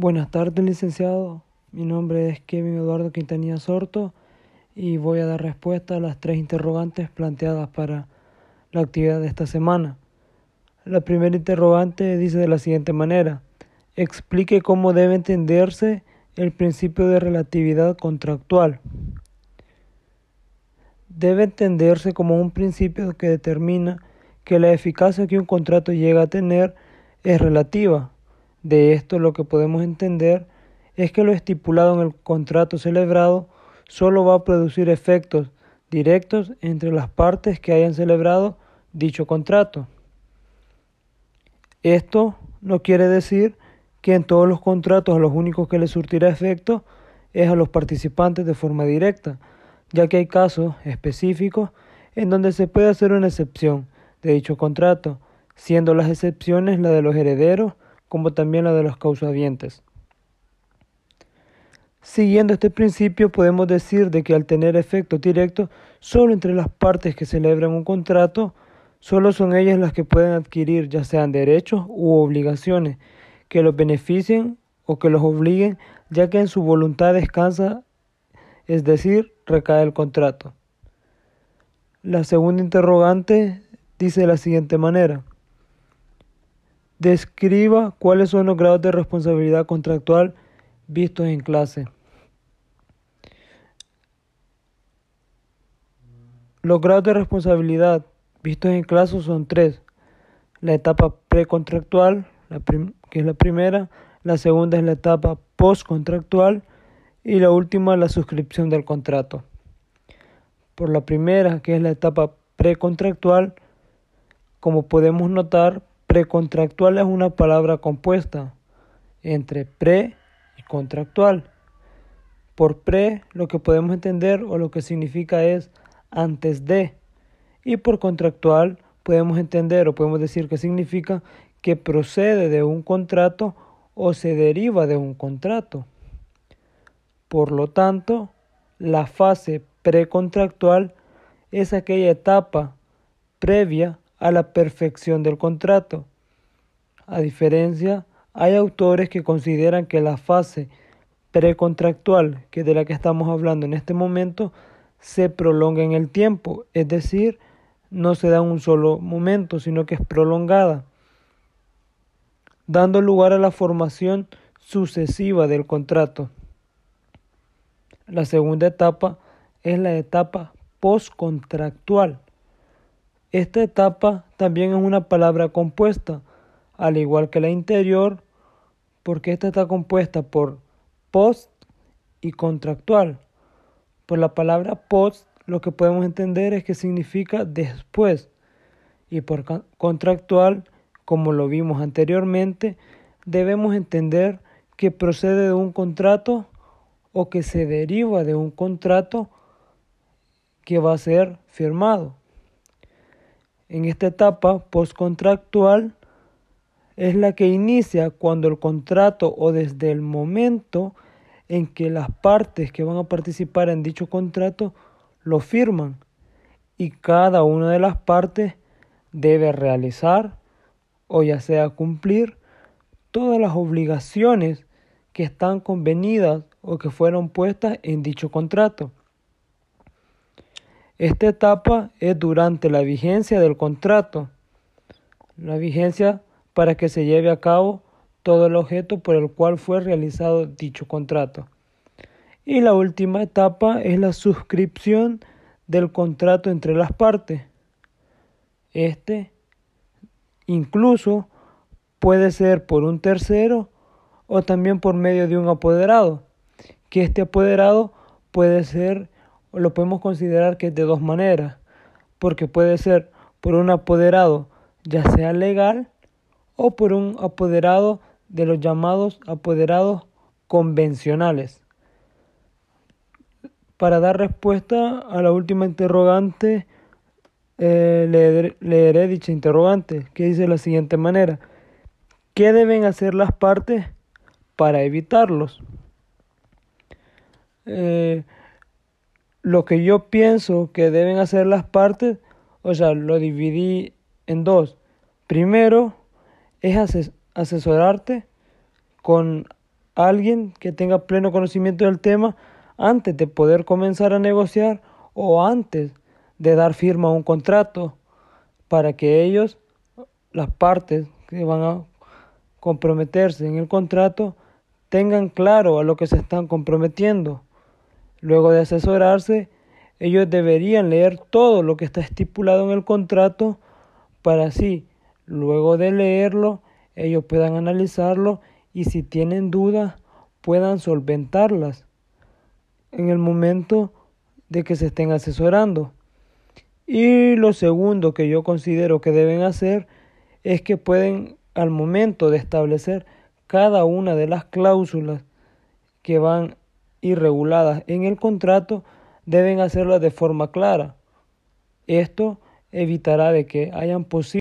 Buenas tardes, licenciado. Mi nombre es Kevin Eduardo Quintanilla Sorto y voy a dar respuesta a las tres interrogantes planteadas para la actividad de esta semana. La primera interrogante dice de la siguiente manera. Explique cómo debe entenderse el principio de relatividad contractual. Debe entenderse como un principio que determina que la eficacia que un contrato llega a tener es relativa de esto lo que podemos entender es que lo estipulado en el contrato celebrado solo va a producir efectos directos entre las partes que hayan celebrado dicho contrato. Esto no quiere decir que en todos los contratos a los únicos que les surtirá efecto es a los participantes de forma directa, ya que hay casos específicos en donde se puede hacer una excepción de dicho contrato, siendo las excepciones la de los herederos, como también la de los causavientes. Siguiendo este principio, podemos decir de que al tener efecto directo solo entre las partes que celebran un contrato, solo son ellas las que pueden adquirir ya sean derechos u obligaciones que los beneficien o que los obliguen, ya que en su voluntad descansa, es decir, recae el contrato. La segunda interrogante dice de la siguiente manera. Describa cuáles son los grados de responsabilidad contractual vistos en clase. Los grados de responsabilidad vistos en clase son tres. La etapa precontractual, que es la primera, la segunda es la etapa postcontractual y la última la suscripción del contrato. Por la primera, que es la etapa precontractual, como podemos notar, Precontractual es una palabra compuesta entre pre y contractual. Por pre lo que podemos entender o lo que significa es antes de. Y por contractual podemos entender o podemos decir que significa que procede de un contrato o se deriva de un contrato. Por lo tanto, la fase precontractual es aquella etapa previa a la perfección del contrato. A diferencia, hay autores que consideran que la fase precontractual, que de la que estamos hablando en este momento, se prolonga en el tiempo, es decir, no se da en un solo momento, sino que es prolongada, dando lugar a la formación sucesiva del contrato. La segunda etapa es la etapa postcontractual esta etapa también es una palabra compuesta, al igual que la interior, porque esta está compuesta por post y contractual. Por la palabra post lo que podemos entender es que significa después y por contractual, como lo vimos anteriormente, debemos entender que procede de un contrato o que se deriva de un contrato que va a ser firmado en esta etapa postcontractual es la que inicia cuando el contrato o desde el momento en que las partes que van a participar en dicho contrato lo firman y cada una de las partes debe realizar o ya sea cumplir todas las obligaciones que están convenidas o que fueron puestas en dicho contrato. Esta etapa es durante la vigencia del contrato, la vigencia para que se lleve a cabo todo el objeto por el cual fue realizado dicho contrato. Y la última etapa es la suscripción del contrato entre las partes. Este incluso puede ser por un tercero o también por medio de un apoderado, que este apoderado puede ser lo podemos considerar que es de dos maneras, porque puede ser por un apoderado ya sea legal o por un apoderado de los llamados apoderados convencionales. Para dar respuesta a la última interrogante, eh, leeré, dicha interrogante, que dice de la siguiente manera. ¿Qué deben hacer las partes para evitarlos? Eh, lo que yo pienso que deben hacer las partes, o sea, lo dividí en dos. Primero es asesorarte con alguien que tenga pleno conocimiento del tema antes de poder comenzar a negociar o antes de dar firma a un contrato para que ellos, las partes que van a comprometerse en el contrato, tengan claro a lo que se están comprometiendo. Luego de asesorarse, ellos deberían leer todo lo que está estipulado en el contrato para así, luego de leerlo, ellos puedan analizarlo y si tienen dudas puedan solventarlas en el momento de que se estén asesorando. Y lo segundo que yo considero que deben hacer es que pueden al momento de establecer cada una de las cláusulas que van irreguladas en el contrato, deben hacerlas de forma clara. Esto evitará de que hayan posibles